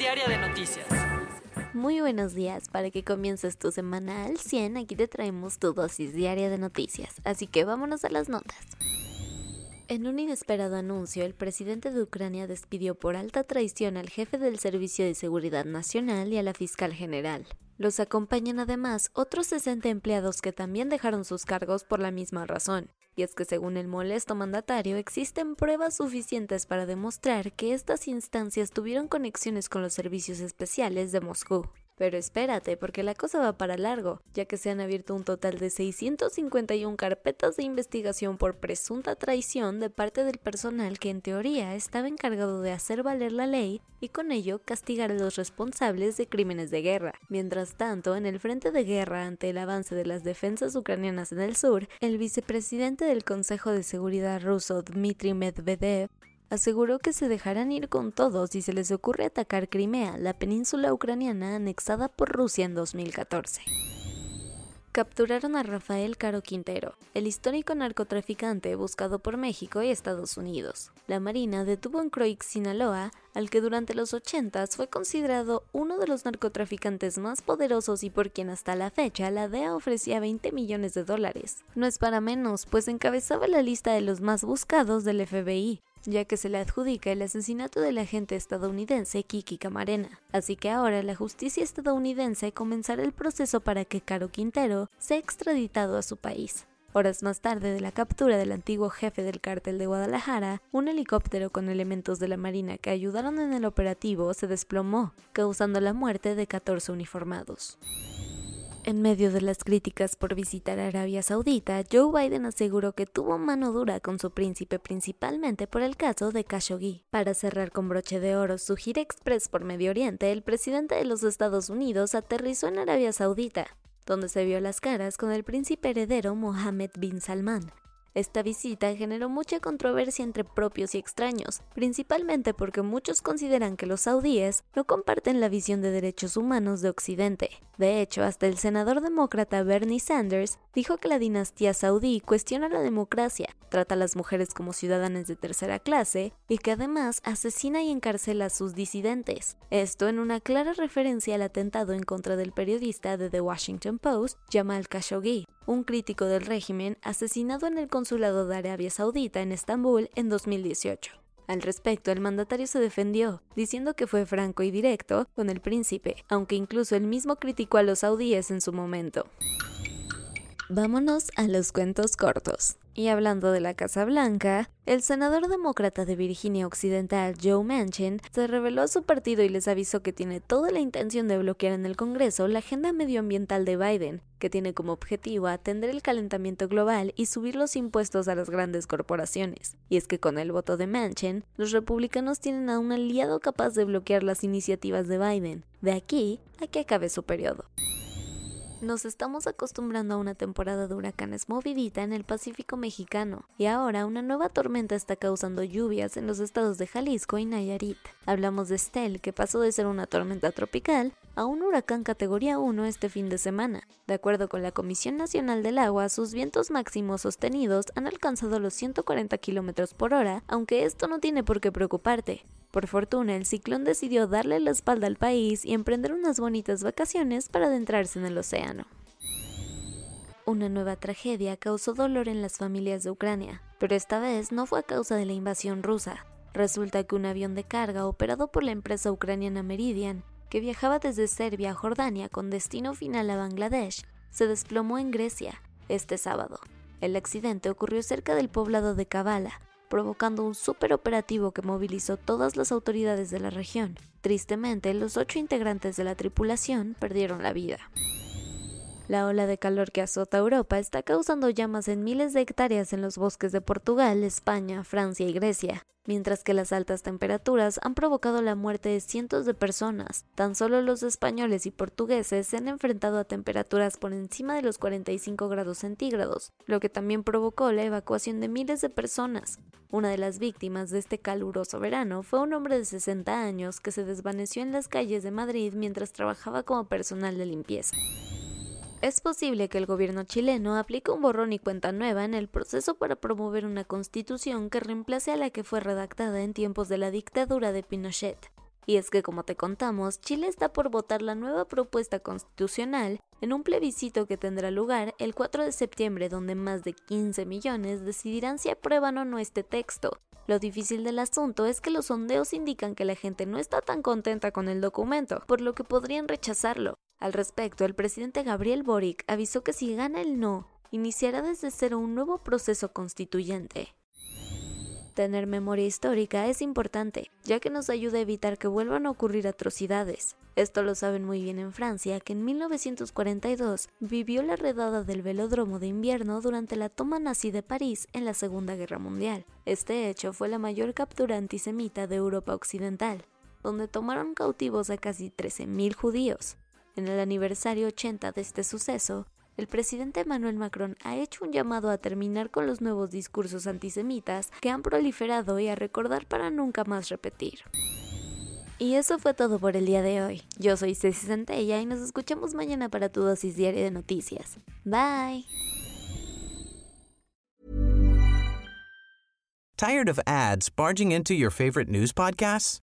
Diaria de noticias. Muy buenos días, para que comiences tu semana al 100, aquí te traemos tu dosis diaria de noticias, así que vámonos a las notas. En un inesperado anuncio, el presidente de Ucrania despidió por alta traición al jefe del Servicio de Seguridad Nacional y a la fiscal general. Los acompañan además otros 60 empleados que también dejaron sus cargos por la misma razón. Y es que según el molesto mandatario existen pruebas suficientes para demostrar que estas instancias tuvieron conexiones con los servicios especiales de Moscú. Pero espérate, porque la cosa va para largo, ya que se han abierto un total de 651 carpetas de investigación por presunta traición de parte del personal que en teoría estaba encargado de hacer valer la ley y con ello castigar a los responsables de crímenes de guerra. Mientras tanto, en el frente de guerra ante el avance de las defensas ucranianas en el sur, el vicepresidente del Consejo de Seguridad ruso Dmitry Medvedev aseguró que se dejarán ir con todos si se les ocurre atacar Crimea, la península ucraniana anexada por Rusia en 2014. Capturaron a Rafael Caro Quintero, el histórico narcotraficante buscado por México y Estados Unidos. La Marina detuvo en Croix, Sinaloa, al que durante los 80 fue considerado uno de los narcotraficantes más poderosos y por quien hasta la fecha la DEA ofrecía 20 millones de dólares. No es para menos, pues encabezaba la lista de los más buscados del FBI, ya que se le adjudica el asesinato del agente estadounidense Kiki Camarena. Así que ahora la justicia estadounidense comenzará el proceso para que Caro Quintero sea extraditado a su país. Horas más tarde de la captura del antiguo jefe del cártel de Guadalajara, un helicóptero con elementos de la Marina que ayudaron en el operativo se desplomó, causando la muerte de 14 uniformados. En medio de las críticas por visitar Arabia Saudita, Joe Biden aseguró que tuvo mano dura con su príncipe principalmente por el caso de Khashoggi. Para cerrar con broche de oro su gira express por Medio Oriente, el presidente de los Estados Unidos aterrizó en Arabia Saudita, donde se vio las caras con el príncipe heredero Mohammed bin Salman, esta visita generó mucha controversia entre propios y extraños, principalmente porque muchos consideran que los saudíes no comparten la visión de derechos humanos de Occidente. De hecho, hasta el senador demócrata Bernie Sanders dijo que la dinastía saudí cuestiona la democracia, trata a las mujeres como ciudadanas de tercera clase y que además asesina y encarcela a sus disidentes. Esto en una clara referencia al atentado en contra del periodista de The Washington Post, Jamal Khashoggi, un crítico del régimen asesinado en el consulado de Arabia Saudita en Estambul en 2018. Al respecto, el mandatario se defendió, diciendo que fue franco y directo con el príncipe, aunque incluso él mismo criticó a los saudíes en su momento. Vámonos a los cuentos cortos. Y hablando de la Casa Blanca, el senador demócrata de Virginia Occidental, Joe Manchin, se reveló a su partido y les avisó que tiene toda la intención de bloquear en el Congreso la agenda medioambiental de Biden, que tiene como objetivo atender el calentamiento global y subir los impuestos a las grandes corporaciones. Y es que con el voto de Manchin, los republicanos tienen a un aliado capaz de bloquear las iniciativas de Biden, de aquí a que acabe su periodo. Nos estamos acostumbrando a una temporada de huracanes movidita en el Pacífico mexicano y ahora una nueva tormenta está causando lluvias en los estados de Jalisco y Nayarit. Hablamos de Estel, que pasó de ser una tormenta tropical a un huracán categoría 1 este fin de semana. De acuerdo con la Comisión Nacional del Agua, sus vientos máximos sostenidos han alcanzado los 140 km por hora, aunque esto no tiene por qué preocuparte. Por fortuna, el ciclón decidió darle la espalda al país y emprender unas bonitas vacaciones para adentrarse en el océano. Una nueva tragedia causó dolor en las familias de Ucrania, pero esta vez no fue a causa de la invasión rusa. Resulta que un avión de carga operado por la empresa ucraniana Meridian, que viajaba desde Serbia a Jordania con destino final a Bangladesh, se desplomó en Grecia este sábado. El accidente ocurrió cerca del poblado de Kavala, provocando un superoperativo que movilizó todas las autoridades de la región. Tristemente, los ocho integrantes de la tripulación perdieron la vida. La ola de calor que azota Europa está causando llamas en miles de hectáreas en los bosques de Portugal, España, Francia y Grecia, mientras que las altas temperaturas han provocado la muerte de cientos de personas. Tan solo los españoles y portugueses se han enfrentado a temperaturas por encima de los 45 grados centígrados, lo que también provocó la evacuación de miles de personas. Una de las víctimas de este caluroso verano fue un hombre de 60 años que se desvaneció en las calles de Madrid mientras trabajaba como personal de limpieza. Es posible que el gobierno chileno aplique un borrón y cuenta nueva en el proceso para promover una constitución que reemplace a la que fue redactada en tiempos de la dictadura de Pinochet. Y es que, como te contamos, Chile está por votar la nueva propuesta constitucional en un plebiscito que tendrá lugar el 4 de septiembre, donde más de 15 millones decidirán si aprueban o no este texto. Lo difícil del asunto es que los sondeos indican que la gente no está tan contenta con el documento, por lo que podrían rechazarlo. Al respecto, el presidente Gabriel Boric avisó que si gana el no, iniciará desde cero un nuevo proceso constituyente. Tener memoria histórica es importante, ya que nos ayuda a evitar que vuelvan a ocurrir atrocidades. Esto lo saben muy bien en Francia, que en 1942 vivió la redada del velódromo de invierno durante la toma nazi de París en la Segunda Guerra Mundial. Este hecho fue la mayor captura antisemita de Europa Occidental, donde tomaron cautivos a casi 13.000 judíos. En el aniversario 80 de este suceso, el presidente Emmanuel Macron ha hecho un llamado a terminar con los nuevos discursos antisemitas que han proliferado y a recordar para nunca más repetir. Y eso fue todo por el día de hoy. Yo soy Ceci Centella y nos escuchamos mañana para tu dosis diaria de noticias. Bye. Tired of ads barging into your favorite news podcasts?